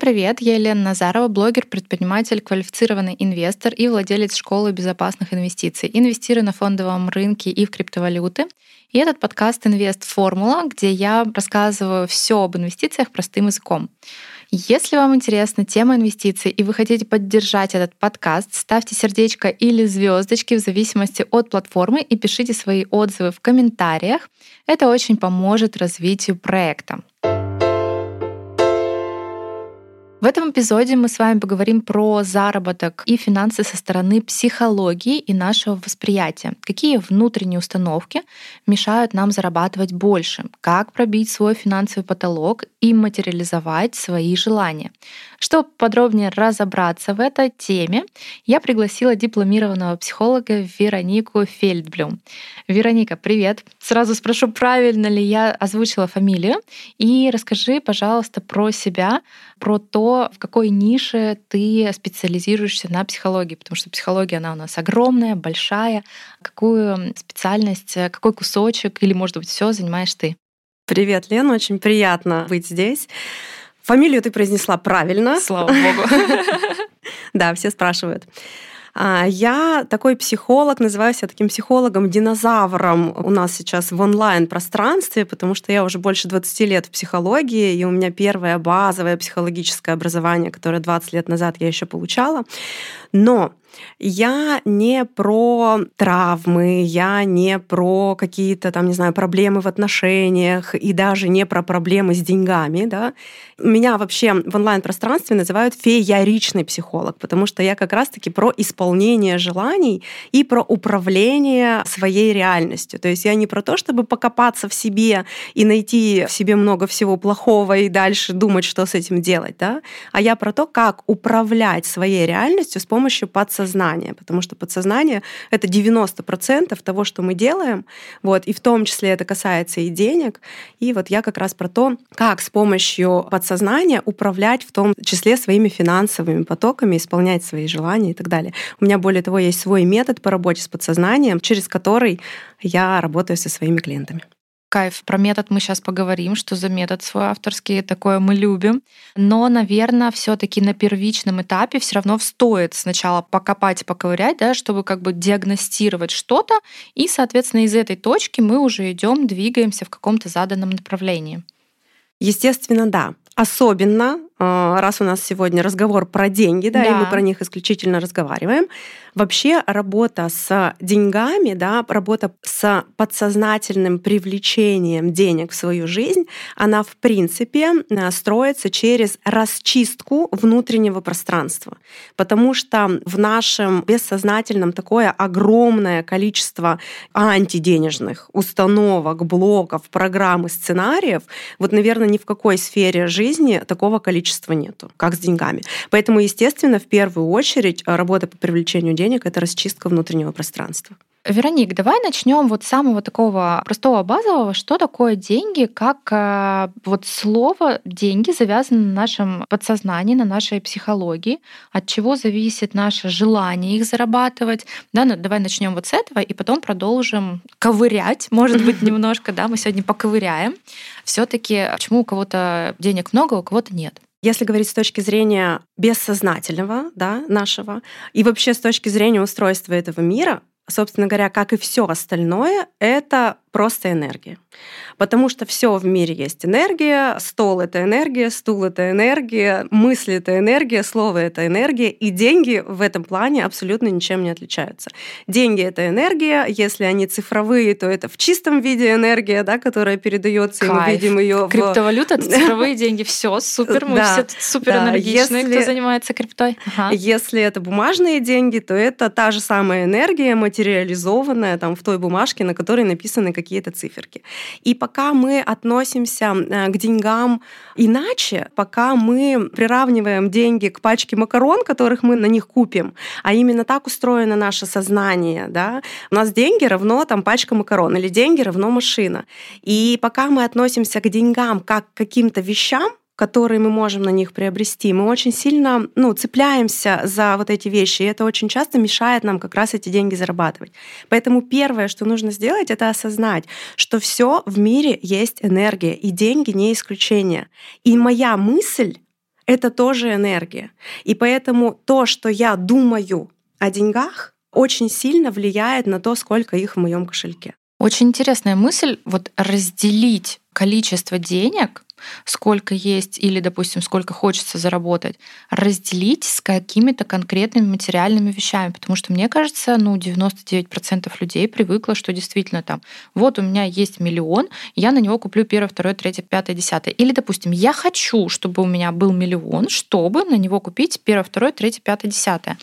Привет! Я Елена Назарова, блогер, предприниматель, квалифицированный инвестор и владелец школы безопасных инвестиций. Инвестирую на фондовом рынке и в криптовалюты. И этот подкаст «Инвест Формула», где я рассказываю все об инвестициях простым языком. Если вам интересна тема инвестиций и вы хотите поддержать этот подкаст, ставьте сердечко или звездочки в зависимости от платформы и пишите свои отзывы в комментариях. Это очень поможет развитию проекта. В этом эпизоде мы с вами поговорим про заработок и финансы со стороны психологии и нашего восприятия. Какие внутренние установки мешают нам зарабатывать больше? Как пробить свой финансовый потолок и материализовать свои желания? Чтобы подробнее разобраться в этой теме, я пригласила дипломированного психолога Веронику Фельдблюм. Вероника, привет! Сразу спрошу, правильно ли я озвучила фамилию, и расскажи, пожалуйста, про себя, про то, в какой нише ты специализируешься на психологии, потому что психология, она у нас огромная, большая. Какую специальность, какой кусочек или, может быть, все занимаешь ты? Привет, Лена, очень приятно быть здесь. Фамилию ты произнесла правильно. Слава богу. Да, все спрашивают. А, я такой психолог, называю себя таким психологом-динозавром у нас сейчас в онлайн-пространстве, потому что я уже больше 20 лет в психологии, и у меня первое базовое психологическое образование, которое 20 лет назад я еще получала. Но я не про травмы, я не про какие-то там, не знаю, проблемы в отношениях и даже не про проблемы с деньгами, да. Меня вообще в онлайн-пространстве называют феяричный психолог, потому что я как раз-таки про исполнение желаний и про управление своей реальностью. То есть я не про то, чтобы покопаться в себе и найти в себе много всего плохого и дальше думать, что с этим делать, да, а я про то, как управлять своей реальностью с помощью подсознания подсознание, потому что подсознание — это 90% того, что мы делаем, вот, и в том числе это касается и денег. И вот я как раз про то, как с помощью подсознания управлять в том числе своими финансовыми потоками, исполнять свои желания и так далее. У меня, более того, есть свой метод по работе с подсознанием, через который я работаю со своими клиентами. Кайф. Про метод мы сейчас поговорим, что за метод свой авторский, такое мы любим. Но, наверное, все таки на первичном этапе все равно стоит сначала покопать поковырять, да, чтобы как бы диагностировать что-то, и, соответственно, из этой точки мы уже идем, двигаемся в каком-то заданном направлении. Естественно, да. Особенно, а, раз у нас сегодня разговор про деньги, да, да. и мы про них исключительно разговариваем, Вообще работа с деньгами, да, работа с подсознательным привлечением денег в свою жизнь, она в принципе э, строится через расчистку внутреннего пространства. Потому что в нашем бессознательном такое огромное количество антиденежных установок, блоков, программ и сценариев, вот, наверное, ни в какой сфере жизни такого количества нету, как с деньгами. Поэтому, естественно, в первую очередь работа по привлечению денег — это расчистка внутреннего пространства. Вероник, давай начнем вот с самого такого простого базового. Что такое деньги? Как э, вот слово деньги завязано на нашем подсознании, на нашей психологии? От чего зависит наше желание их зарабатывать? Да, ну, давай начнем вот с этого и потом продолжим ковырять, может быть, немножко, да, мы сегодня поковыряем. Все-таки почему у кого-то денег много, у кого-то нет? Если говорить с точки зрения бессознательного, да, нашего, и вообще с точки зрения устройства этого мира, собственно говоря, как и все остальное, это просто энергия. Потому что все в мире есть энергия, стол это энергия, стул это энергия, мысли это энергия, слово это энергия, и деньги в этом плане абсолютно ничем не отличаются. Деньги это энергия, если они цифровые, то это в чистом виде энергия, да, которая передается, и мы видим ее. В... Криптовалюта, это цифровые деньги, все супер, мы да, все супер энергичные, если, кто занимается криптой. Ага. Если это бумажные деньги, то это та же самая энергия материализованная там в той бумажке, на которой написаны какие-то циферки. И пока мы относимся э, к деньгам иначе, пока мы приравниваем деньги к пачке макарон, которых мы на них купим, а именно так устроено наше сознание, да, у нас деньги равно там пачка макарон или деньги равно машина. И пока мы относимся к деньгам как к каким-то вещам, которые мы можем на них приобрести, мы очень сильно ну, цепляемся за вот эти вещи, и это очень часто мешает нам как раз эти деньги зарабатывать. Поэтому первое, что нужно сделать, это осознать, что все в мире есть энергия, и деньги не исключение. И моя мысль это тоже энергия. И поэтому то, что я думаю о деньгах, очень сильно влияет на то, сколько их в моем кошельке. Очень интересная мысль вот разделить количество денег сколько есть или, допустим, сколько хочется заработать, разделить с какими-то конкретными материальными вещами. Потому что, мне кажется, ну, 99% людей привыкло, что действительно там, вот у меня есть миллион, я на него куплю первое, второе, третье, пятое, десятое. Или, допустим, я хочу, чтобы у меня был миллион, чтобы на него купить первое, второе, третье, пятое, десятое.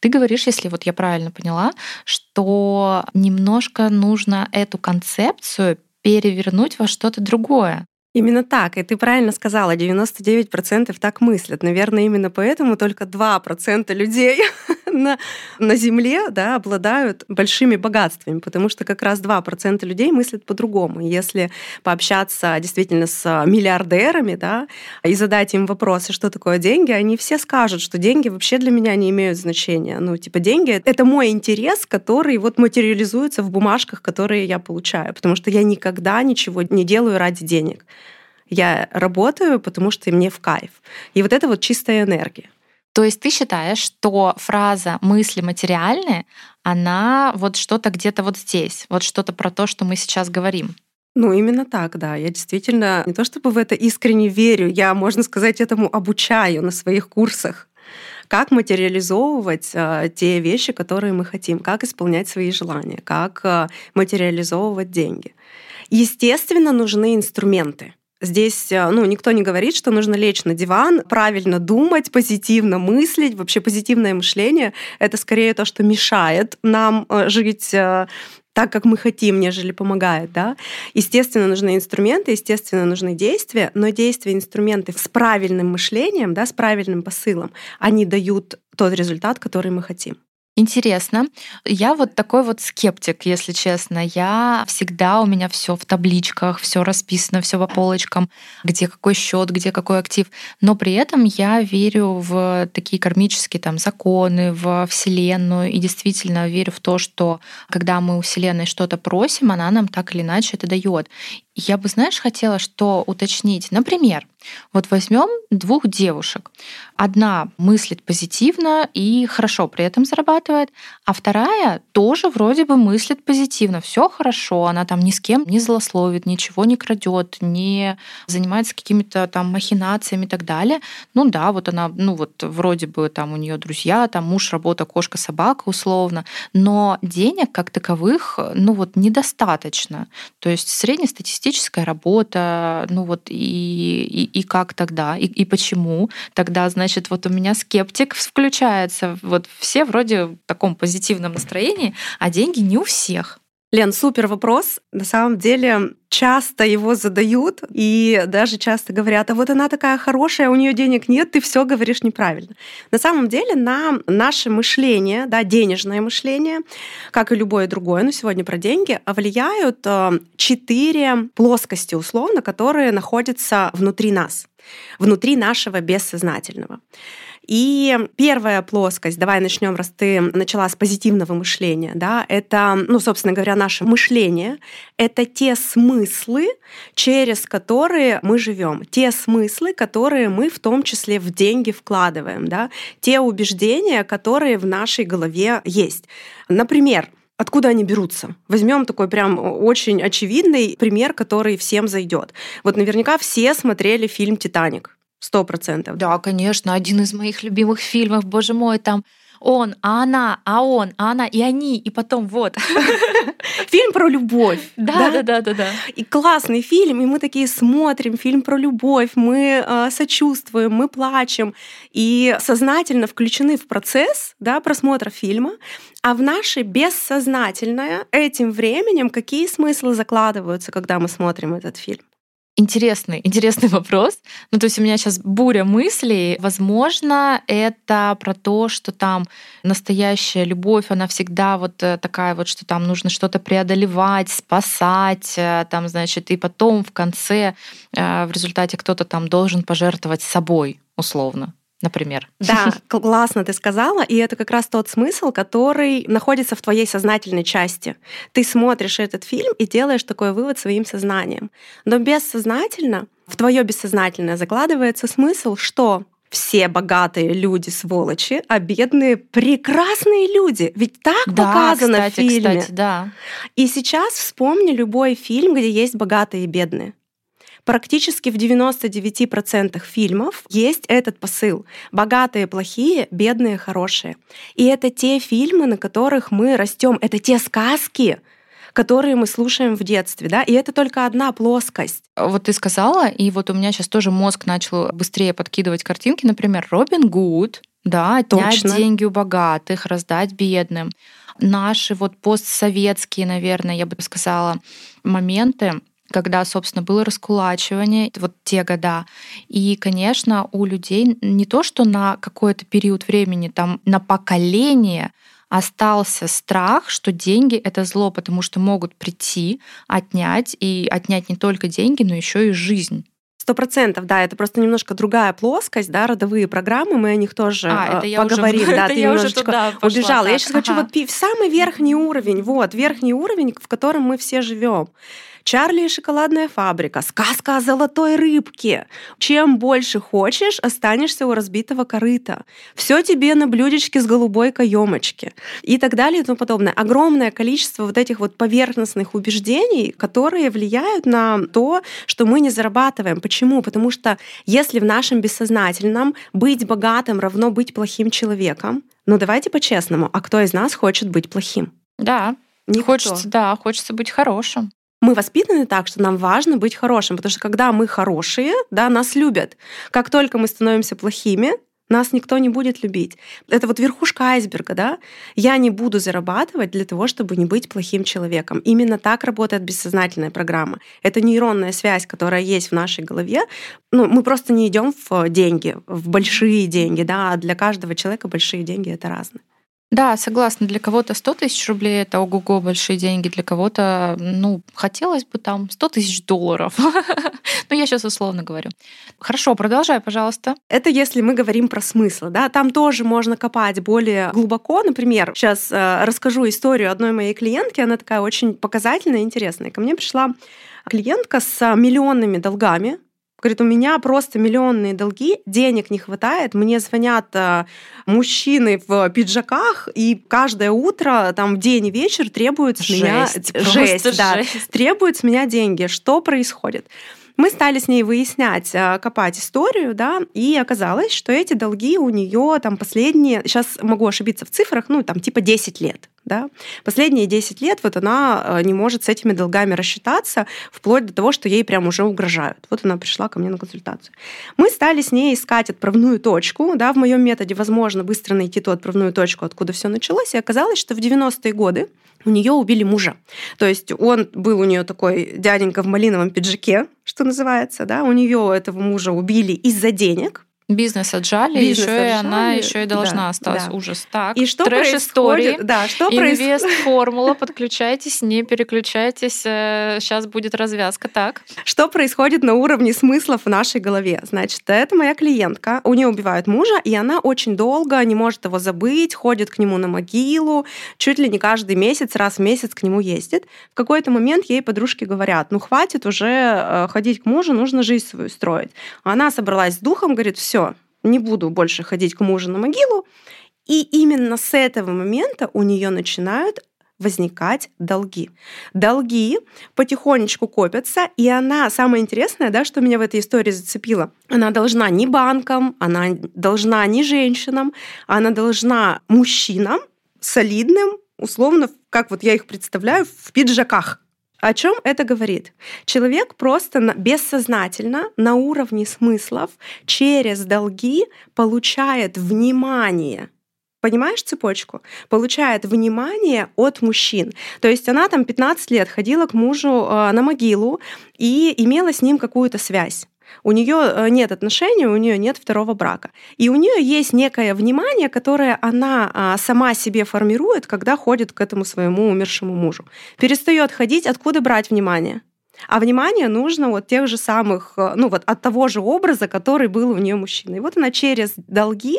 Ты говоришь, если вот я правильно поняла, что немножко нужно эту концепцию перевернуть во что-то другое. Именно так. И ты правильно сказала, 99% так мыслят. Наверное, именно поэтому только 2% людей на, на Земле да, обладают большими богатствами, потому что как раз 2% людей мыслят по-другому. Если пообщаться действительно с миллиардерами да, и задать им вопросы, что такое деньги, они все скажут, что деньги вообще для меня не имеют значения. Ну, типа, деньги — это мой интерес, который вот материализуется в бумажках, которые я получаю, потому что я никогда ничего не делаю ради денег. Я работаю, потому что мне в кайф. И вот это вот чистая энергия. То есть ты считаешь, что фраза «мысли материальные», она вот что-то где-то вот здесь, вот что-то про то, что мы сейчас говорим? Ну, именно так, да. Я действительно не то чтобы в это искренне верю, я, можно сказать, этому обучаю на своих курсах как материализовывать э, те вещи, которые мы хотим, как исполнять свои желания, как э, материализовывать деньги. Естественно, нужны инструменты. Здесь э, ну, никто не говорит, что нужно лечь на диван, правильно думать, позитивно мыслить. Вообще позитивное мышление — это скорее то, что мешает нам э, жить э, так, как мы хотим, нежели помогает. Да? Естественно, нужны инструменты, естественно, нужны действия, но действия, инструменты с правильным мышлением, да, с правильным посылом, они дают тот результат, который мы хотим. Интересно. Я вот такой вот скептик, если честно. Я всегда у меня все в табличках, все расписано, все по полочкам, где какой счет, где какой актив. Но при этом я верю в такие кармические там законы, в Вселенную и действительно верю в то, что когда мы у Вселенной что-то просим, она нам так или иначе это дает. Я бы, знаешь, хотела что уточнить. Например, вот возьмем двух девушек. Одна мыслит позитивно и хорошо при этом зарабатывает, а вторая тоже вроде бы мыслит позитивно. Все хорошо, она там ни с кем не злословит, ничего не крадет, не занимается какими-то там махинациями и так далее. Ну да, вот она, ну вот вроде бы там у нее друзья, там муж, работа, кошка, собака условно, но денег как таковых, ну вот недостаточно. То есть среднестатистическая работа, ну вот и, и, и как тогда, и, и почему тогда, значит, вот у меня скептик включается. Вот все вроде в таком позитивном настроении, а деньги не у всех. Лен, супер вопрос. На самом деле часто его задают и даже часто говорят, а вот она такая хорошая, у нее денег нет, ты все говоришь неправильно. На самом деле на наше мышление, да, денежное мышление, как и любое другое, но сегодня про деньги, влияют э, четыре плоскости условно, которые находятся внутри нас, внутри нашего бессознательного. И первая плоскость, давай начнем, раз ты начала с позитивного мышления, да, это, ну, собственно говоря, наше мышление, это те смыслы, через которые мы живем, те смыслы, которые мы в том числе в деньги вкладываем, да, те убеждения, которые в нашей голове есть. Например, Откуда они берутся? Возьмем такой прям очень очевидный пример, который всем зайдет. Вот наверняка все смотрели фильм Титаник. Сто процентов. Да, конечно, один из моих любимых фильмов, боже мой, там он, а она, а он, а она, и они, и потом вот. Фильм про любовь. Да, да, да, да, да. И классный фильм, и мы такие смотрим фильм про любовь, мы э, сочувствуем, мы плачем, и сознательно включены в процесс да, просмотра фильма, а в наше бессознательное этим временем какие смыслы закладываются, когда мы смотрим этот фильм? Интересный, интересный вопрос. Ну, то есть у меня сейчас буря мыслей. Возможно, это про то, что там настоящая любовь, она всегда вот э, такая вот, что там нужно что-то преодолевать, спасать, э, там, значит, и потом в конце э, в результате кто-то там должен пожертвовать собой, условно например. Да, классно ты сказала, и это как раз тот смысл, который находится в твоей сознательной части. Ты смотришь этот фильм и делаешь такой вывод своим сознанием. Но бессознательно, в твое бессознательное закладывается смысл, что все богатые люди сволочи, а бедные прекрасные люди. Ведь так да, показано кстати, в фильме. Кстати, да. И сейчас вспомни любой фильм, где есть богатые и бедные. Практически в 99% фильмов есть этот посыл. Богатые плохие, бедные хорошие. И это те фильмы, на которых мы растем. Это те сказки, которые мы слушаем в детстве, да, и это только одна плоскость. Вот ты сказала, и вот у меня сейчас тоже мозг начал быстрее подкидывать картинки, например, Робин Гуд, да, отнять Точно. деньги у богатых, раздать бедным. Наши вот постсоветские, наверное, я бы сказала, моменты, когда, собственно, было раскулачивание, вот те года. И, конечно, у людей не то, что на какой-то период времени, там, на поколение остался страх, что деньги — это зло, потому что могут прийти, отнять, и отнять не только деньги, но еще и жизнь. Сто процентов, да, это просто немножко другая плоскость, да, родовые программы, мы о них тоже а, это поговорим, уже, да, это ты немножечко убежала. Я сейчас ага. хочу вот самый верхний уровень, вот верхний уровень, в котором мы все живем. Чарли и шоколадная фабрика, сказка о золотой рыбке. Чем больше хочешь, останешься у разбитого корыта. Все тебе на блюдечке с голубой каемочки. И так далее и тому подобное. Огромное количество вот этих вот поверхностных убеждений, которые влияют на то, что мы не зарабатываем. Почему? Потому что если в нашем бессознательном быть богатым равно быть плохим человеком, ну давайте по-честному, а кто из нас хочет быть плохим? Да, Никто. Хочется, да, хочется быть хорошим мы воспитаны так, что нам важно быть хорошим, потому что когда мы хорошие, да, нас любят. Как только мы становимся плохими, нас никто не будет любить. Это вот верхушка айсберга, да? Я не буду зарабатывать для того, чтобы не быть плохим человеком. Именно так работает бессознательная программа. Это нейронная связь, которая есть в нашей голове. Ну, мы просто не идем в деньги, в большие деньги, да, а для каждого человека большие деньги это разные. Да, согласна. Для кого-то 100 тысяч рублей — это ого-го большие деньги, для кого-то, ну, хотелось бы там 100 тысяч долларов. ну, я сейчас условно говорю. Хорошо, продолжай, пожалуйста. Это если мы говорим про смысл, да, там тоже можно копать более глубоко. Например, сейчас э, расскажу историю одной моей клиентки, она такая очень показательная интересная. Ко мне пришла клиентка с миллионными долгами, Говорит, у меня просто миллионные долги, денег не хватает, мне звонят э, мужчины в пиджаках, и каждое утро, там, день и вечер требуют с меня... Жесть, да, жесть. Требуют с меня деньги. Что происходит? Мы стали с ней выяснять, э, копать историю, да, и оказалось, что эти долги у нее там последние, сейчас могу ошибиться в цифрах, ну, там, типа 10 лет. Да? Последние 10 лет вот она э, не может с этими долгами рассчитаться, вплоть до того, что ей прям уже угрожают. Вот она пришла ко мне на консультацию. Мы стали с ней искать отправную точку. Да? В моем методе возможно быстро найти ту отправную точку, откуда все началось. И оказалось, что в 90-е годы у нее убили мужа. То есть он был у нее такой дяденька в малиновом пиджаке, что называется, да, у нее этого мужа убили из-за денег, Бизнес отжали, Бизнес еще отжали. и она еще и должна да, остаться. Да. Ужас. Так, и что трэш истории. Да, что Инвест формула, подключайтесь, не переключайтесь. Сейчас э, будет развязка. Так. Что происходит на уровне смыслов в нашей голове? Значит, это моя клиентка. У нее убивают мужа, и она очень долго не может его забыть, ходит к нему на могилу, чуть ли не каждый месяц, раз в месяц к нему ездит. В какой-то момент ей подружки говорят, ну хватит уже э, ходить к мужу, нужно жизнь свою строить. Она собралась с духом, говорит, все, не буду больше ходить к мужу на могилу. И именно с этого момента у нее начинают возникать долги. Долги потихонечку копятся, и она, самое интересное, да, что меня в этой истории зацепило, она должна не банкам, она должна не женщинам, она должна мужчинам солидным, условно, как вот я их представляю, в пиджаках. О чем это говорит? Человек просто бессознательно на уровне смыслов через долги получает внимание понимаешь цепочку? Получает внимание от мужчин. То есть она там 15 лет ходила к мужу э, на могилу и имела с ним какую-то связь у нее э, нет отношений, у нее нет второго брака. И у нее есть некое внимание, которое она а, сама себе формирует, когда ходит к этому своему умершему мужу. Перестает ходить, откуда брать внимание? А внимание нужно вот тех же самых, э, ну вот от того же образа, который был у нее мужчина. И вот она через долги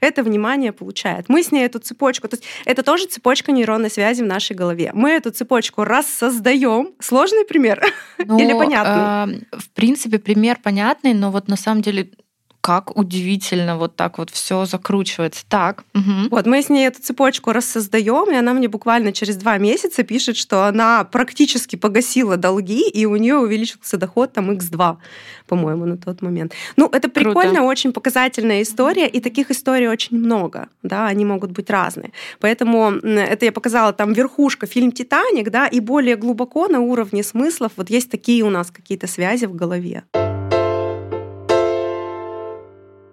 это внимание получает. Мы с ней эту цепочку, то есть это тоже цепочка нейронной связи в нашей голове. Мы эту цепочку раз создаем. Сложный пример ну, или понятный? Э, в принципе, пример понятный, но вот на самом деле как удивительно вот так вот все закручивается. Так. Угу. Вот мы с ней эту цепочку рассоздаем, и она мне буквально через два месяца пишет, что она практически погасила долги, и у нее увеличился доход там x2, по-моему, на тот момент. Ну, это прикольно, Круто. очень показательная история, и таких историй очень много, да, они могут быть разные. Поэтому это я показала там верхушка, фильм «Титаник», да, и более глубоко на уровне смыслов вот есть такие у нас какие-то связи в голове.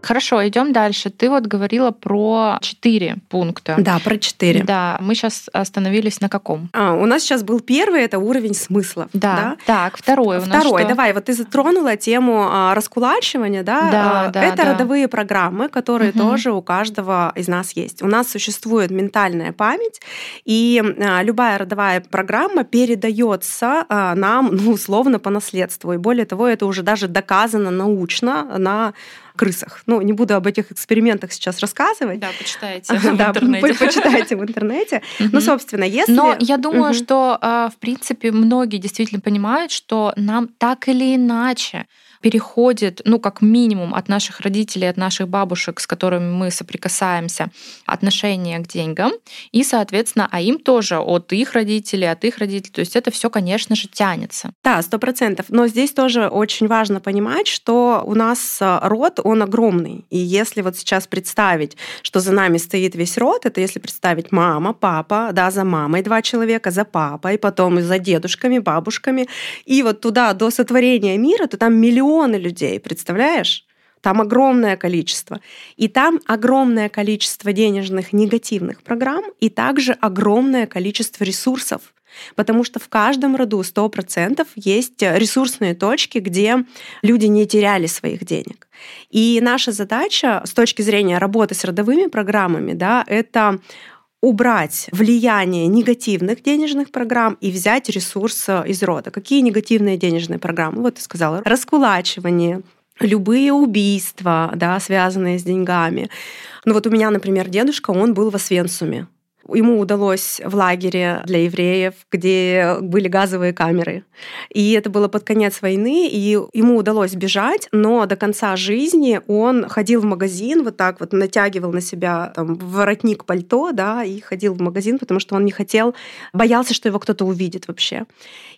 Хорошо, идем дальше. Ты вот говорила про четыре пункта. Да, про четыре. Да, мы сейчас остановились на каком? А, у нас сейчас был первый, это уровень смыслов. Да. да? Так, второй у нас Второй, что? давай, вот ты затронула тему а, раскулачивания, да? Да, а, да Это да. родовые программы, которые угу. тоже у каждого из нас есть. У нас существует ментальная память, и а, любая родовая программа передается а, нам, ну, условно, по наследству. И более того, это уже даже доказано научно на крысах. Ну, не буду об этих экспериментах сейчас рассказывать. Да, почитайте в интернете. почитайте в интернете. Ну, собственно, если... Но я думаю, что, а, в принципе, многие действительно понимают, что нам так или иначе переходит, ну, как минимум, от наших родителей, от наших бабушек, с которыми мы соприкасаемся, отношение к деньгам, и, соответственно, а им тоже от их родителей, от их родителей. То есть это все, конечно же, тянется. Да, сто процентов. Но здесь тоже очень важно понимать, что у нас э, род, он огромный. И если вот сейчас представить, что за нами стоит весь род, это если представить мама, папа, да, за мамой два человека, за папой, потом и за дедушками, бабушками, и вот туда до сотворения мира, то там миллион миллионы людей, представляешь? Там огромное количество. И там огромное количество денежных негативных программ и также огромное количество ресурсов. Потому что в каждом роду 100% есть ресурсные точки, где люди не теряли своих денег. И наша задача с точки зрения работы с родовыми программами, да, это убрать влияние негативных денежных программ и взять ресурс э, из рода. Какие негативные денежные программы? Вот ты сказала. Раскулачивание, любые убийства, да, связанные с деньгами. Ну вот у меня, например, дедушка, он был в Освенцуме. Ему удалось в лагере для евреев, где были газовые камеры. И это было под конец войны, и ему удалось бежать, но до конца жизни он ходил в магазин, вот так вот натягивал на себя там, воротник пальто, да, и ходил в магазин, потому что он не хотел, боялся, что его кто-то увидит вообще.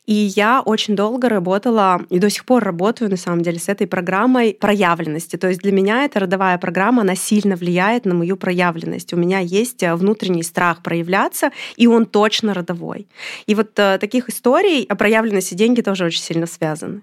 И я очень долго работала, и до сих пор работаю, на самом деле, с этой программой проявленности. То есть для меня эта родовая программа, она сильно влияет на мою проявленность. У меня есть внутренний страх проявляться, и он точно родовой. И вот э, таких историй о проявленности деньги тоже очень сильно связаны.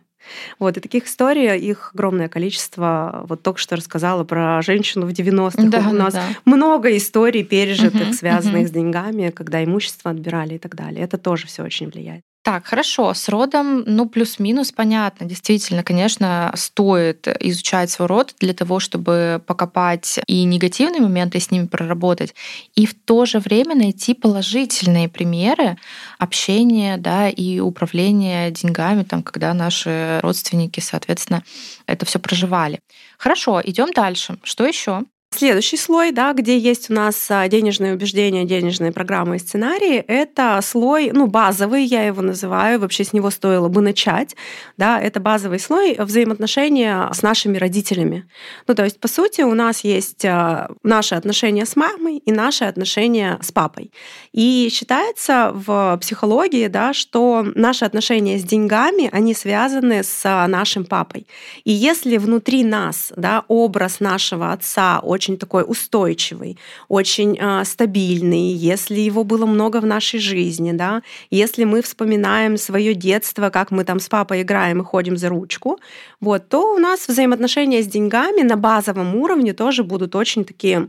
Вот, и таких историй, их огромное количество. Вот только что рассказала про женщину в 90-х. Да, У нас да. много историй пережитых, угу, связанных угу. с деньгами, когда имущество отбирали и так далее. Это тоже все очень влияет. Так, хорошо, с родом, ну, плюс-минус понятно. Действительно, конечно, стоит изучать свой род для того, чтобы покопать и негативные моменты, с ними проработать, и в то же время найти положительные примеры общения, да, и управления деньгами, там, когда наши родственники, соответственно, это все проживали. Хорошо, идем дальше. Что еще? Следующий слой, да, где есть у нас а, денежные убеждения, денежные программы и сценарии, это слой, ну, базовый, я его называю, вообще с него стоило бы начать, да, это базовый слой взаимоотношения с нашими родителями. Ну, то есть, по сути, у нас есть а, наши отношения с мамой и наши отношения с папой. И считается в психологии, да, что наши отношения с деньгами, они связаны с а, нашим папой. И если внутри нас, да, образ нашего отца очень такой устойчивый, очень э, стабильный, если его было много в нашей жизни, да, если мы вспоминаем свое детство, как мы там с папой играем и ходим за ручку, вот, то у нас взаимоотношения с деньгами на базовом уровне тоже будут очень такие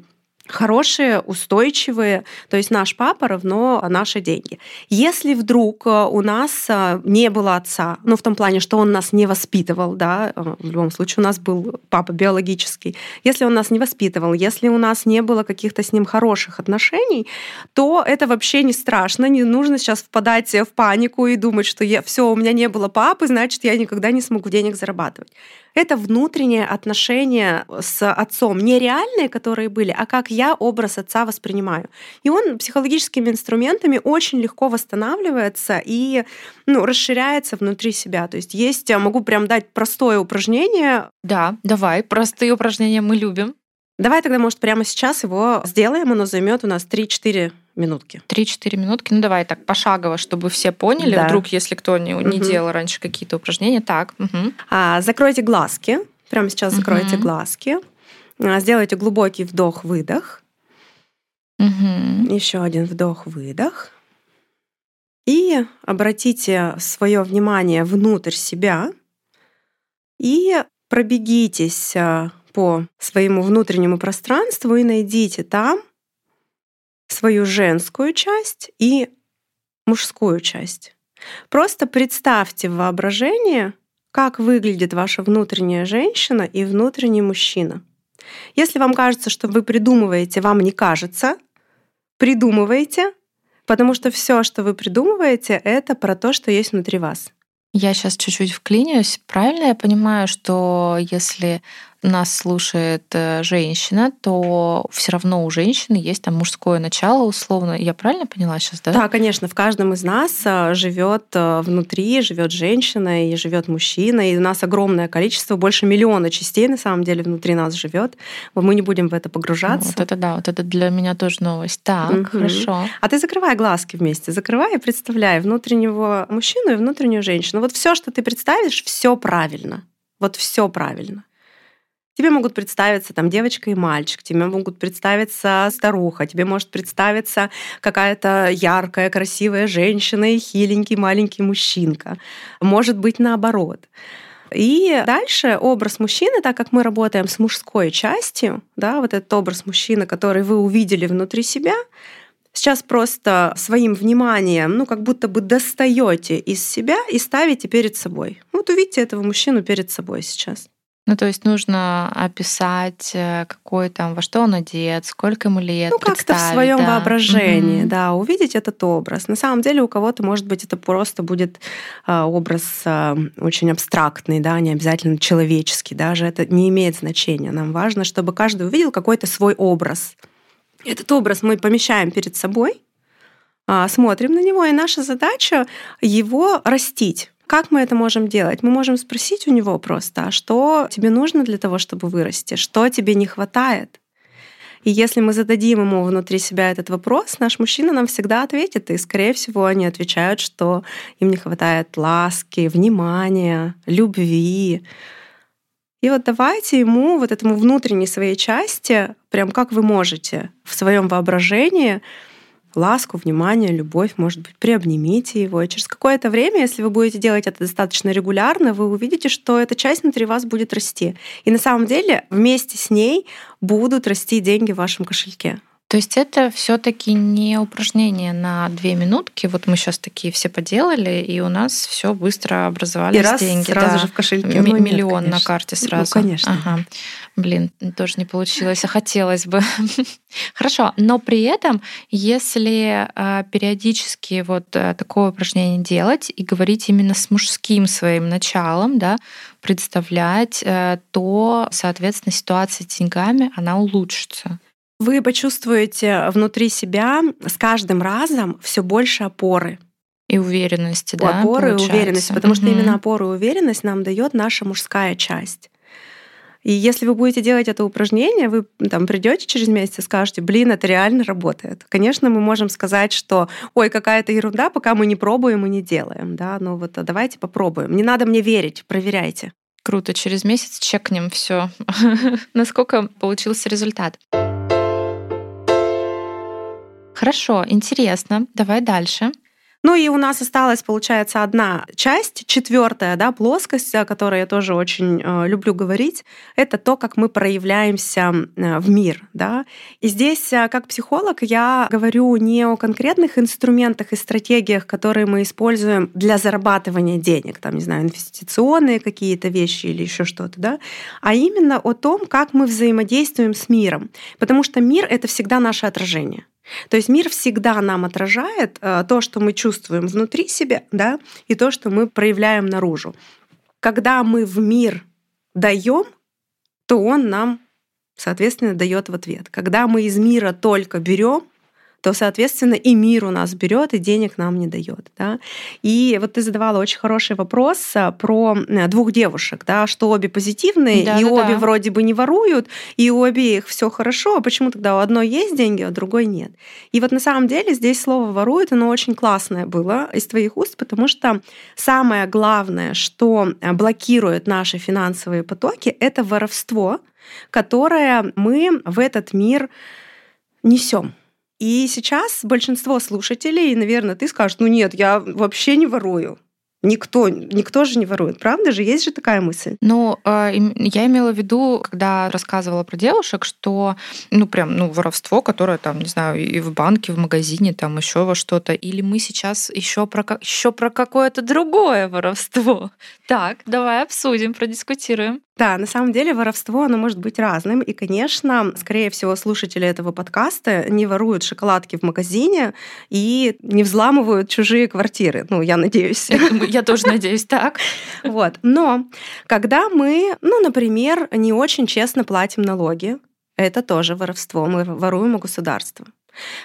хорошие, устойчивые, то есть наш папа равно наши деньги. Если вдруг э, у нас э, не было отца, ну в том плане, что он нас не воспитывал, да, э, в любом случае у нас был папа биологический, если он нас не воспитывал, если у нас не было каких-то с ним хороших отношений, то это вообще не страшно, не нужно сейчас впадать в панику и думать, что я, все, у меня не было папы, значит, я никогда не смогу денег зарабатывать. Это внутреннее отношение с отцом. Не реальные, которые были, а как я образ отца воспринимаю. И он психологическими инструментами очень легко восстанавливается и ну, расширяется внутри себя. То есть есть, могу прям дать простое упражнение. Да, давай, простые упражнения мы любим. Давай тогда, может, прямо сейчас его сделаем. Оно займет у нас 3-4 минутки. 3-4 минутки. Ну, давай так пошагово, чтобы все поняли. Да. Вдруг, если кто не, не угу. делал раньше какие-то упражнения. Так. Угу. А, закройте глазки. Прямо сейчас закройте угу. глазки. А, сделайте глубокий вдох-выдох. Угу. Еще один вдох-выдох. И обратите свое внимание внутрь себя и пробегитесь а, по своему внутреннему пространству и найдите там свою женскую часть и мужскую часть. Просто представьте в воображении, как выглядит ваша внутренняя женщина и внутренний мужчина. Если вам кажется, что вы придумываете, вам не кажется, придумывайте, потому что все, что вы придумываете, это про то, что есть внутри вас. Я сейчас чуть-чуть вклинюсь. Правильно я понимаю, что если нас слушает э, женщина, то все равно у женщины есть там мужское начало, условно. Я правильно поняла сейчас, да? Да, конечно, в каждом из нас э, живет э, внутри, живет женщина и живет мужчина, и у нас огромное количество, больше миллиона частей на самом деле внутри нас живет. Мы не будем в это погружаться. Вот это да, вот это для меня тоже новость. Так, угу. хорошо. А ты закрывай глазки вместе, закрывай и представляй внутреннего мужчину и внутреннюю женщину. Вот все, что ты представишь, все правильно. Вот все правильно. Тебе могут представиться там девочка и мальчик, тебе могут представиться старуха, тебе может представиться какая-то яркая, красивая женщина и хиленький маленький мужчинка. Может быть наоборот. И дальше образ мужчины, так как мы работаем с мужской частью, да, вот этот образ мужчины, который вы увидели внутри себя, сейчас просто своим вниманием, ну, как будто бы достаете из себя и ставите перед собой. Вот увидите этого мужчину перед собой сейчас. Ну, то есть нужно описать, э, какой там, во что он одет, сколько ему лет. Ну, как-то в своем да. воображении, угу. да, увидеть этот образ. На самом деле у кого-то, может быть, это просто будет а, образ а, очень абстрактный, да, не обязательно человеческий, даже это не имеет значения. Нам важно, чтобы каждый увидел какой-то свой образ. Этот образ мы помещаем перед собой, а, смотрим на него, и наша задача его растить как мы это можем делать? Мы можем спросить у него просто, а что тебе нужно для того, чтобы вырасти? Что тебе не хватает? И если мы зададим ему внутри себя этот вопрос, наш мужчина нам всегда ответит. И, скорее всего, они отвечают, что им не хватает ласки, внимания, любви. И вот давайте ему, вот этому внутренней своей части, прям как вы можете в своем воображении ласку, внимание, любовь, может быть, приобнимите его. И через какое-то время, если вы будете делать это достаточно регулярно, вы увидите, что эта часть внутри вас будет расти. И на самом деле вместе с ней будут расти деньги в вашем кошельке. То есть это все-таки не упражнение на две минутки. Вот мы сейчас такие все поделали, и у нас все быстро образовались и раз, деньги. Сразу да. же в кошельке. Ну, миллион нет, на карте ну, сразу. Ну, конечно. Ага. Блин, тоже не получилось, а хотелось бы. Хорошо, но при этом, если а, периодически вот а, такое упражнение делать и говорить именно с мужским своим началом, да, представлять, э, то, соответственно, ситуация с деньгами, она улучшится вы почувствуете внутри себя с каждым разом все больше опоры. И уверенности, да? Опоры и уверенности, потому угу. что именно опору и уверенность нам дает наша мужская часть. И если вы будете делать это упражнение, вы там придете через месяц и скажете, блин, это реально работает. Конечно, мы можем сказать, что, ой, какая-то ерунда, пока мы не пробуем и не делаем, да, но вот а давайте попробуем. Не надо мне верить, проверяйте. Круто, через месяц чекнем все, насколько получился результат. Хорошо, интересно. Давай дальше. Ну и у нас осталась, получается, одна часть, четвертая да, плоскость, о которой я тоже очень э, люблю говорить, это то, как мы проявляемся в мир. Да? И здесь, э, как психолог, я говорю не о конкретных инструментах и стратегиях, которые мы используем для зарабатывания денег, там, не знаю, инвестиционные какие-то вещи или еще что-то, да, а именно о том, как мы взаимодействуем с миром. Потому что мир — это всегда наше отражение. То есть мир всегда нам отражает э, то, что мы чувствуем внутри себя, да, и то, что мы проявляем наружу. Когда мы в мир даем, то он нам, соответственно, дает в ответ. Когда мы из мира только берем, то, соответственно, и мир у нас берет, и денег нам не дает. Да? И вот ты задавала очень хороший вопрос а, про э, двух девушек, да, что обе позитивные, да, и да, обе да. вроде бы не воруют, и у обеих все хорошо, а почему тогда у одной есть деньги, а у другой нет? И вот на самом деле здесь слово ворует, оно очень классное было из твоих уст, потому что самое главное, что э, блокирует наши финансовые потоки, это воровство, которое мы в этот мир несем. И сейчас большинство слушателей, наверное, ты скажешь, ну нет, я вообще не ворую. Никто, никто же не ворует, правда же? Есть же такая мысль? Ну, а, я имела в виду, когда рассказывала про девушек, что, ну, прям, ну, воровство, которое там, не знаю, и в банке, в магазине, там еще во что-то. Или мы сейчас еще про, еще про какое-то другое воровство. Так, давай обсудим, продискутируем. Да, на самом деле воровство, оно может быть разным. И, конечно, скорее всего, слушатели этого подкаста не воруют шоколадки в магазине и не взламывают чужие квартиры. Ну, я надеюсь. Я тоже надеюсь так. Вот. Но когда мы, ну, например, не очень честно платим налоги, это тоже воровство. Мы воруем у государства.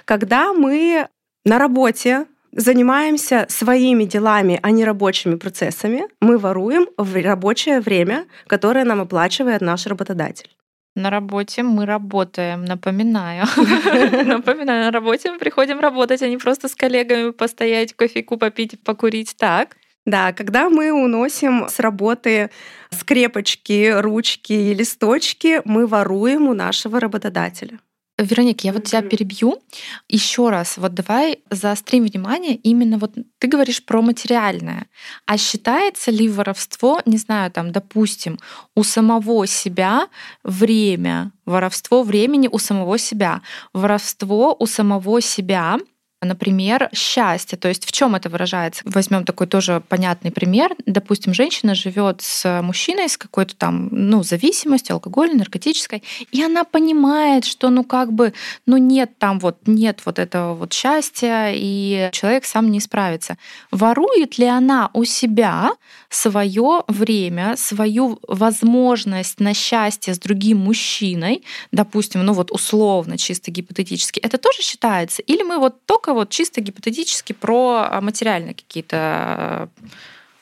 Когда мы на работе занимаемся своими делами, а не рабочими процессами, мы воруем в рабочее время, которое нам оплачивает наш работодатель. На работе мы работаем, напоминаю. Напоминаю, на работе мы приходим работать, а не просто с коллегами постоять, кофейку попить, покурить. Так. Да, когда мы уносим с работы скрепочки, ручки и листочки, мы воруем у нашего работодателя. Вероник, я вот тебя перебью. Еще раз, вот давай заострим внимание именно вот ты говоришь про материальное. А считается ли воровство, не знаю, там, допустим, у самого себя время, воровство времени у самого себя, воровство у самого себя — Например, счастье. То есть в чем это выражается? Возьмем такой тоже понятный пример. Допустим, женщина живет с мужчиной с какой-то там ну, зависимостью, алкогольной, наркотической, и она понимает, что ну как бы ну нет там вот нет вот этого вот счастья, и человек сам не справится. Ворует ли она у себя свое время, свою возможность на счастье с другим мужчиной, допустим, ну вот условно, чисто гипотетически, это тоже считается? Или мы вот только вот чисто гипотетически про а, материальные какие-то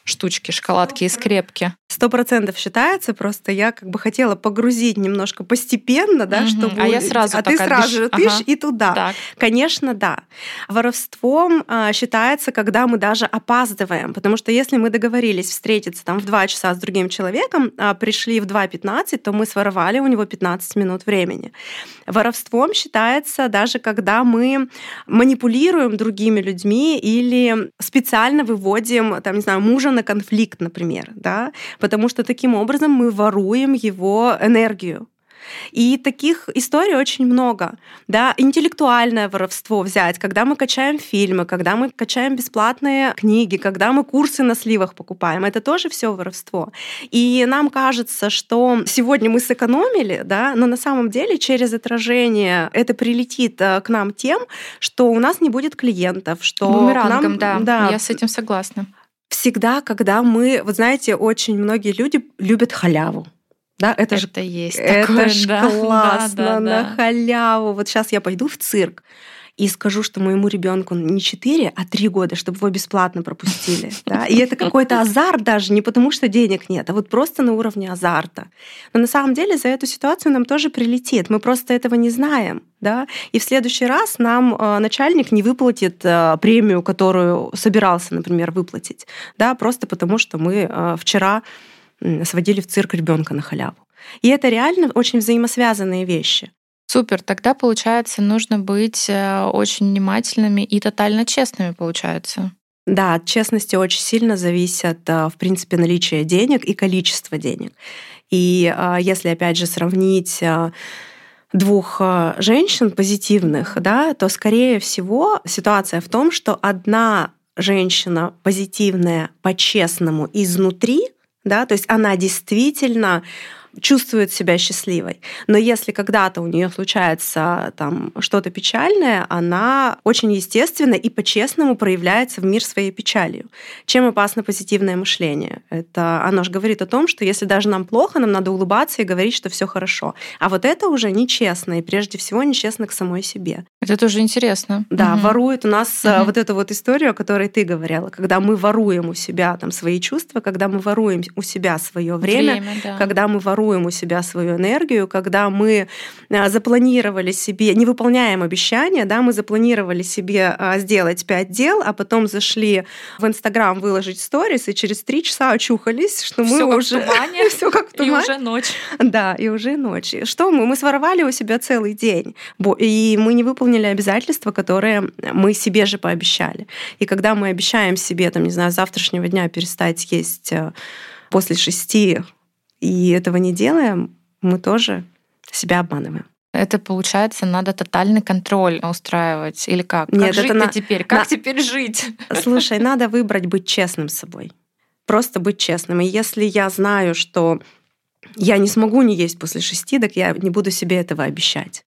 штучки, шоколадки и скрепки. Сто процентов считается, просто я как бы хотела погрузить немножко постепенно, да, угу. чтобы... А я сразу А ты сразу же ага. тышь и туда. Так. Конечно, да. Воровством а, считается, когда мы даже опаздываем, потому что если мы договорились встретиться там в 2 часа с другим человеком, а пришли в 2.15, то мы своровали у него 15 минут времени. Воровством считается даже, когда мы манипулируем другими людьми или специально выводим, там, не знаю, мужа на конфликт, например, да, потому что таким образом мы воруем его энергию. И таких историй очень много. Да? Интеллектуальное воровство взять, когда мы качаем фильмы, когда мы качаем бесплатные книги, когда мы курсы на сливах покупаем. Это тоже все воровство. И нам кажется, что сегодня мы сэкономили, да? но на самом деле через отражение это прилетит э, к нам тем, что у нас не будет клиентов, что Бумерангом, нам, да, да, я с этим согласна всегда, когда мы, вот знаете, очень многие люди любят халяву. Да, это, это же есть. Это такое, ж да, классно да, да, на халяву. Вот сейчас я пойду в цирк и скажу, что моему ребенку не 4, а 3 года, чтобы его бесплатно пропустили. Да? И это какой-то азарт даже, не потому что денег нет, а вот просто на уровне азарта. Но на самом деле за эту ситуацию нам тоже прилетит. Мы просто этого не знаем. Да? И в следующий раз нам э, начальник не выплатит э, премию, которую собирался, например, выплатить, да? просто потому что мы э, вчера сводили в цирк ребенка на халяву. И это реально очень взаимосвязанные вещи. Супер, тогда, получается, нужно быть э, очень внимательными и тотально честными, получается. Да, от честности очень сильно зависит, э, в принципе, наличие денег и количество денег. И э, если, опять же, сравнить двух женщин позитивных, да, то, скорее всего, ситуация в том, что одна женщина позитивная по-честному изнутри, да, то есть она действительно чувствует себя счастливой. Но если когда-то у нее случается там что-то печальное, она очень естественно и по-честному проявляется в мир своей печалью. Чем опасно позитивное мышление? Это оно же говорит о том, что если даже нам плохо, нам надо улыбаться и говорить, что все хорошо. А вот это уже нечестно, и прежде всего нечестно к самой себе. Это тоже интересно. Да, угу. ворует у нас угу. вот эту вот историю, о которой ты говорила, когда мы воруем у себя там свои чувства, когда мы воруем у себя свое время, время да. когда мы воруем у себя свою энергию, когда мы а, запланировали себе, не выполняем обещания, да, мы запланировали себе а, сделать пять дел, а потом зашли в Инстаграм выложить сторис, и через три часа очухались, что мы всё уже... все как в тумане. И уже ночь. Да, и уже ночь. Что мы? Мы своровали у себя целый день, и мы не выполнили обязательства, которые мы себе же пообещали. И когда мы обещаем себе, там, не знаю, завтрашнего дня перестать есть э, после шести, и этого не делаем, мы тоже себя обманываем. Это получается, надо тотальный контроль устраивать или как? Нет, как жить на... теперь? Как на... теперь жить? Слушай, надо выбрать быть честным с собой. Просто быть честным. И если я знаю, что я не смогу не есть после шести, так я не буду себе этого обещать.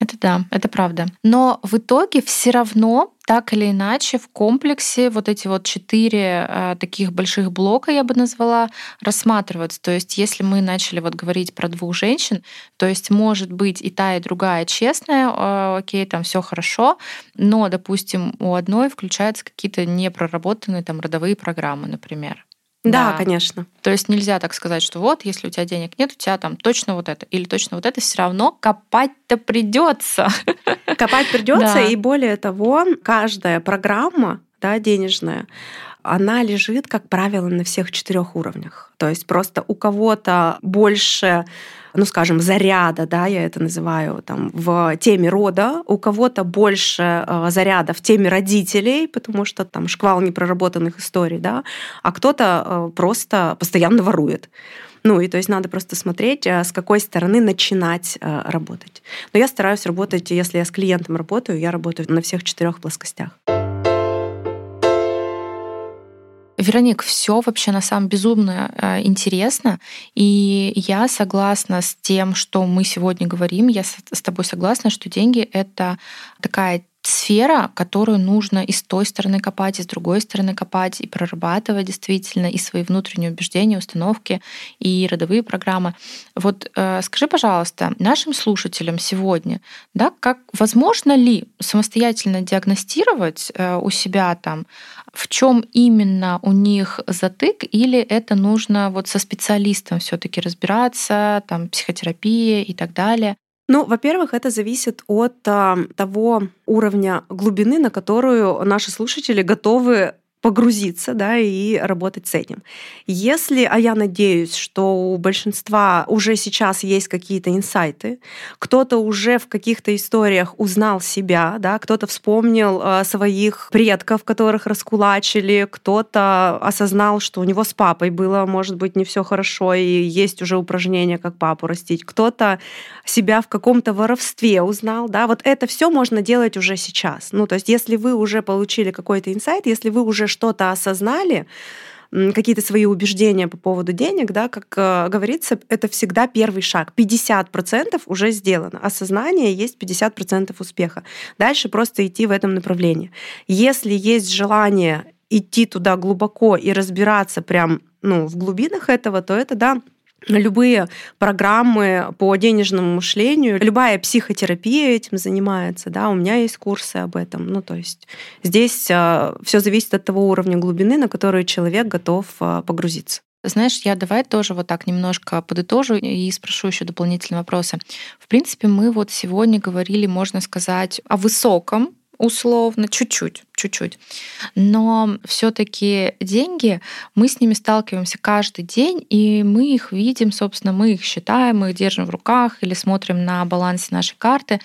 Это да, это правда. Но в итоге все равно так или иначе в комплексе вот эти вот четыре э, таких больших блока, я бы назвала, рассматриваются. То есть если мы начали вот говорить про двух женщин, то есть может быть и та, и другая честная, э, окей, там все хорошо, но, допустим, у одной включаются какие-то непроработанные там родовые программы, например. Да, да, конечно. То есть нельзя так сказать, что вот, если у тебя денег нет, у тебя там точно вот это или точно вот это, все равно копать-то придется. Копать придется, да. и более того, каждая программа да, денежная, она лежит, как правило, на всех четырех уровнях. То есть просто у кого-то больше ну, скажем, заряда, да, я это называю, там, в теме рода, у кого-то больше э, заряда в теме родителей, потому что там шквал непроработанных историй, да, а кто-то э, просто постоянно ворует. Ну, и то есть надо просто смотреть, э, с какой стороны начинать работать. Но я стараюсь работать, если я с клиентом работаю, я работаю на всех четырех плоскостях. Вероник, все вообще на самом безумно э, интересно, и я согласна с тем, что мы сегодня говорим. Я с тобой согласна, что деньги это такая сфера, которую нужно и с той стороны копать, и с другой стороны копать, и прорабатывать действительно и свои внутренние убеждения, установки, и родовые программы. Вот э, скажи, пожалуйста, нашим слушателям сегодня, да, как возможно ли самостоятельно диагностировать э, у себя там, в чем именно у них затык, или это нужно вот со специалистом все-таки разбираться, там психотерапия и так далее? Ну, во-первых, это зависит от а, того уровня глубины, на которую наши слушатели готовы погрузиться, да, и работать с этим. Если, а я надеюсь, что у большинства уже сейчас есть какие-то инсайты, кто-то уже в каких-то историях узнал себя, да, кто-то вспомнил э, своих предков, которых раскулачили, кто-то осознал, что у него с папой было, может быть, не все хорошо, и есть уже упражнения, как папу растить, кто-то себя в каком-то воровстве узнал, да, вот это все можно делать уже сейчас. Ну, то есть, если вы уже получили какой-то инсайт, если вы уже что-то осознали, какие-то свои убеждения по поводу денег, да, как э, говорится, это всегда первый шаг. 50% уже сделано. Осознание есть 50% успеха. Дальше просто идти в этом направлении. Если есть желание идти туда глубоко и разбираться прям ну, в глубинах этого, то это, да, любые программы по денежному мышлению, любая психотерапия этим занимается, да, у меня есть курсы об этом. Ну, то есть здесь а, все зависит от того уровня глубины, на который человек готов а, погрузиться. Знаешь, я давай тоже вот так немножко подытожу и спрошу еще дополнительные вопросы. В принципе, мы вот сегодня говорили, можно сказать, о высоком условно, чуть-чуть, чуть-чуть. Но все-таки деньги, мы с ними сталкиваемся каждый день, и мы их видим, собственно, мы их считаем, мы их держим в руках или смотрим на балансе нашей карты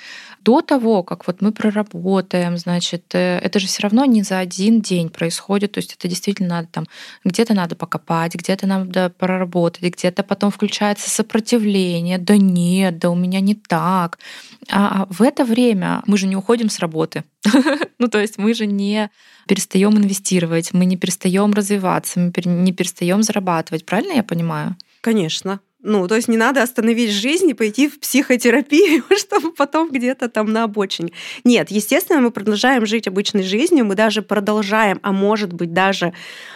до того, как вот мы проработаем, значит, э, это же все равно не за один день происходит, то есть это действительно надо там, где-то надо покопать, где-то надо проработать, где-то потом включается сопротивление, да нет, да у меня не так. А в это время мы же не уходим с работы. ну, то есть мы же не перестаем инвестировать, мы не перестаем развиваться, мы не перестаем зарабатывать. Правильно я понимаю? Конечно. Ну, то есть не надо остановить жизнь и пойти в психотерапию, чтобы потом где-то там на обочине. Нет, естественно, мы продолжаем жить обычной жизнью, мы даже продолжаем, а может быть даже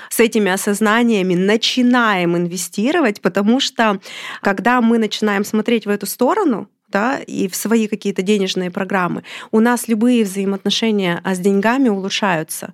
с этими осознаниями начинаем инвестировать, потому что когда мы начинаем смотреть в эту сторону, да, и в свои какие-то денежные программы, у нас любые взаимоотношения а, с деньгами улучшаются.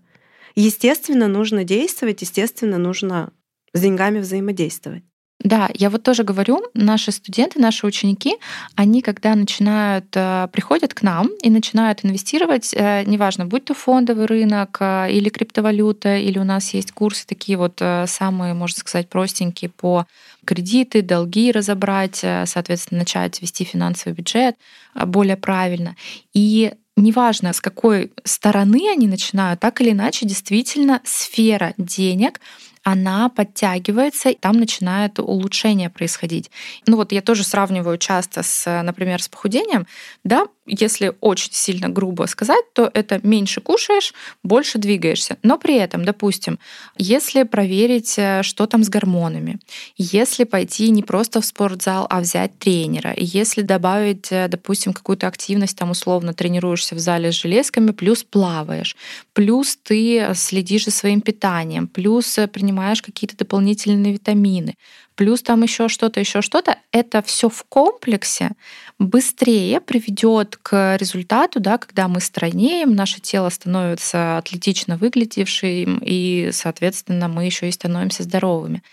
Естественно, нужно действовать, естественно, нужно с деньгами взаимодействовать. Да, я вот тоже говорю, наши студенты, наши ученики, они когда начинают, э, приходят к нам и начинают инвестировать, э, неважно, будь то фондовый рынок э, или криптовалюта, или у нас есть курсы такие вот самые, можно сказать, простенькие по кредиты, долги разобрать, соответственно, начать вести финансовый бюджет более правильно. И неважно, с какой стороны они начинают, так или иначе, действительно, сфера денег она подтягивается, и там начинает улучшение происходить. Ну вот я тоже сравниваю часто с, например, с похудением. Да, если очень сильно грубо сказать, то это меньше кушаешь, больше двигаешься. Но при этом, допустим, если проверить, э, что там с гормонами, если пойти не просто в спортзал, а взять тренера, если добавить, э, допустим, какую-то активность, там условно тренируешься в зале с железками, плюс плаваешь, плюс ты следишь за своим питанием, плюс э, принимаешь какие-то дополнительные витамины, плюс там еще что-то, еще что-то, это все в комплексе быстрее приведет к результату, да, когда мы стройнеем, наше тело становится атлетично выглядевшим, и, соответственно, мы еще и становимся здоровыми.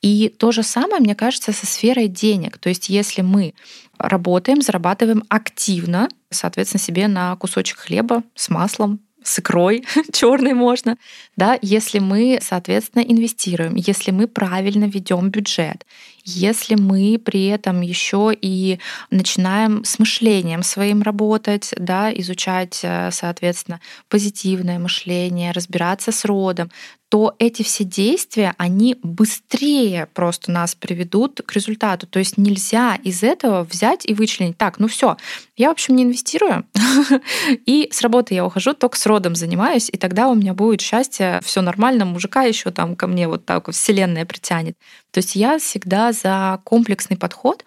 И то же самое, мне кажется, со сферой денег. То есть если мы работаем, зарабатываем активно, соответственно, себе на кусочек хлеба с маслом, с икрой черной можно, да, если мы, соответственно, инвестируем, если мы правильно ведем бюджет, если мы при этом еще и начинаем с мышлением своим работать, да, изучать, э, соответственно, позитивное мышление, разбираться с родом, то эти все действия, они быстрее просто нас приведут к результату. То есть нельзя из этого взять и вычленить, так, ну все, я, в общем, не инвестирую, и с работы я ухожу, только с родом занимаюсь, и тогда у меня будет счастье, все нормально, мужика еще там ко мне вот так вселенная притянет. То есть я всегда за комплексный подход.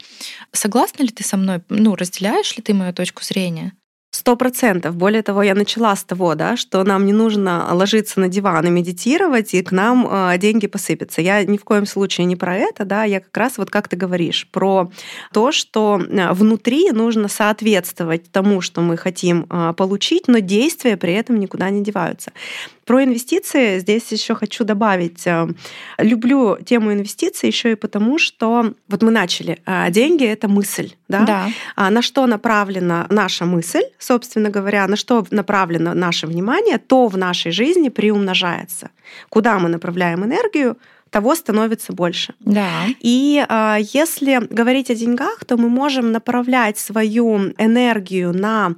Согласна ли ты со мной? Ну, разделяешь ли ты мою точку зрения? Сто процентов. Более того, я начала с того, да, что нам не нужно ложиться на диван и медитировать, и к нам э, деньги посыпятся. Я ни в коем случае не про это, да, я как раз вот как ты говоришь, про то, что э, внутри нужно соответствовать тому, что мы хотим э, получить, но действия при этом никуда не деваются. Про инвестиции здесь еще хочу добавить. Э, люблю тему инвестиций еще и потому, что вот мы начали. Э, деньги — это мысль. Да? Да. А на что направлена наша мысль, собственно говоря, на что направлено наше внимание, то в нашей жизни приумножается. Куда мы направляем энергию, того становится больше. Да. И э, если говорить о деньгах, то мы можем направлять свою энергию на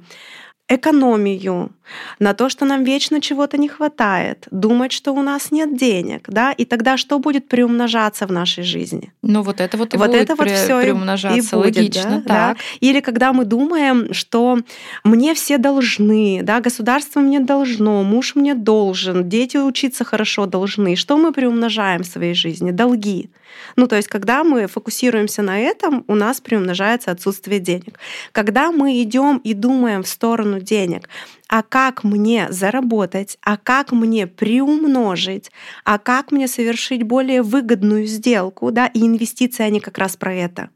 экономию, на то, что нам вечно чего-то не хватает, думать, что у нас нет денег, да, и тогда что будет приумножаться в нашей жизни? Ну вот это вот и вот будет это вот все приумножаться, и будет, логично, да, так. Да? Или когда мы думаем, что мне все должны, да, государство мне должно, муж мне должен, дети учиться хорошо должны, что мы приумножаем в своей жизни? Долги. Ну, то есть, когда мы фокусируемся на этом, у нас приумножается отсутствие денег. Когда мы идем и думаем в сторону денег, а как мне заработать, а как мне приумножить, а как мне совершить более выгодную сделку, да, и инвестиции, они как раз про это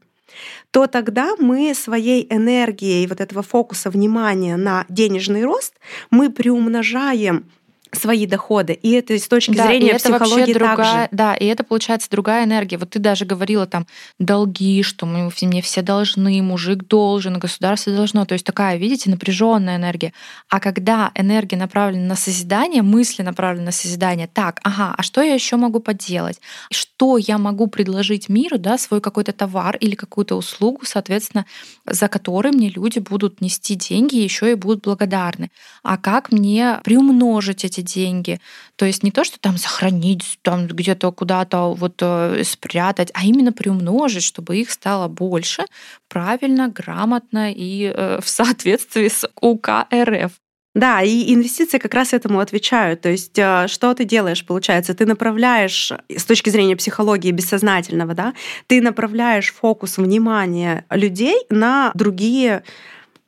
то тогда мы своей энергией вот этого фокуса внимания на денежный рост мы приумножаем свои доходы. И это с точки да, зрения и это психологии другая, также. Да, и это получается другая энергия. Вот ты даже говорила там долги, что мы, мне все должны, мужик должен, государство должно. То есть такая, видите, напряженная энергия. А когда энергия направлена на созидание, мысли направлены на созидание, так, ага, а что я еще могу поделать? Что я могу предложить миру, да, свой какой-то товар или какую-то услугу, соответственно, за который мне люди будут нести деньги и еще и будут благодарны. А как мне приумножить эти деньги. То есть не то, что там сохранить, там где-то куда-то вот э, спрятать, а именно приумножить, чтобы их стало больше, правильно, грамотно и э, в соответствии с УК РФ. Да, и инвестиции как раз этому отвечают. То есть э, что ты делаешь, получается? Ты направляешь, с точки зрения психологии бессознательного, да, ты направляешь фокус внимания людей на другие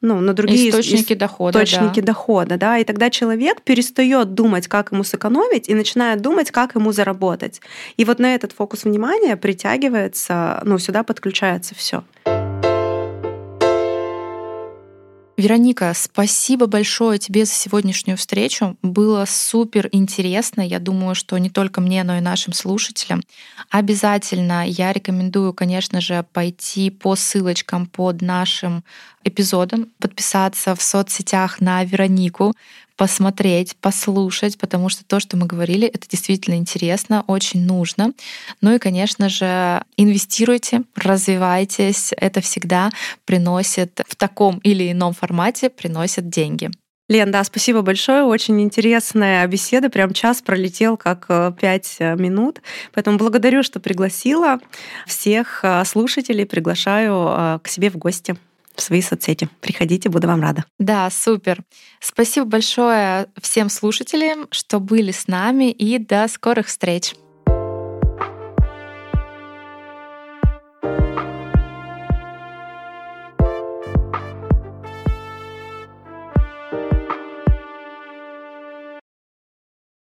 ну, на другие источники ис- дохода. Источники да. дохода, да. И тогда человек перестает думать, как ему сэкономить, и начинает думать, как ему заработать. И вот на этот фокус внимания притягивается, ну, сюда подключается все. Вероника, спасибо большое тебе за сегодняшнюю встречу. Было супер интересно. Я думаю, что не только мне, но и нашим слушателям. Обязательно я рекомендую, конечно же, пойти по ссылочкам под нашим эпизодом, подписаться в соцсетях на Веронику, посмотреть, послушать, потому что то, что мы говорили, это действительно интересно, очень нужно. Ну и, конечно же, инвестируйте, развивайтесь. Это всегда приносит в таком или ином формате приносит деньги. Лен, да, спасибо большое. Очень интересная беседа. Прям час пролетел, как э, пять э, минут. Поэтому благодарю, что пригласила всех э, слушателей. Приглашаю к себе в гости в свои соцсети. Приходите, буду вам рада. Да, супер. Спасибо большое всем слушателям, что были с нами, и до скорых встреч.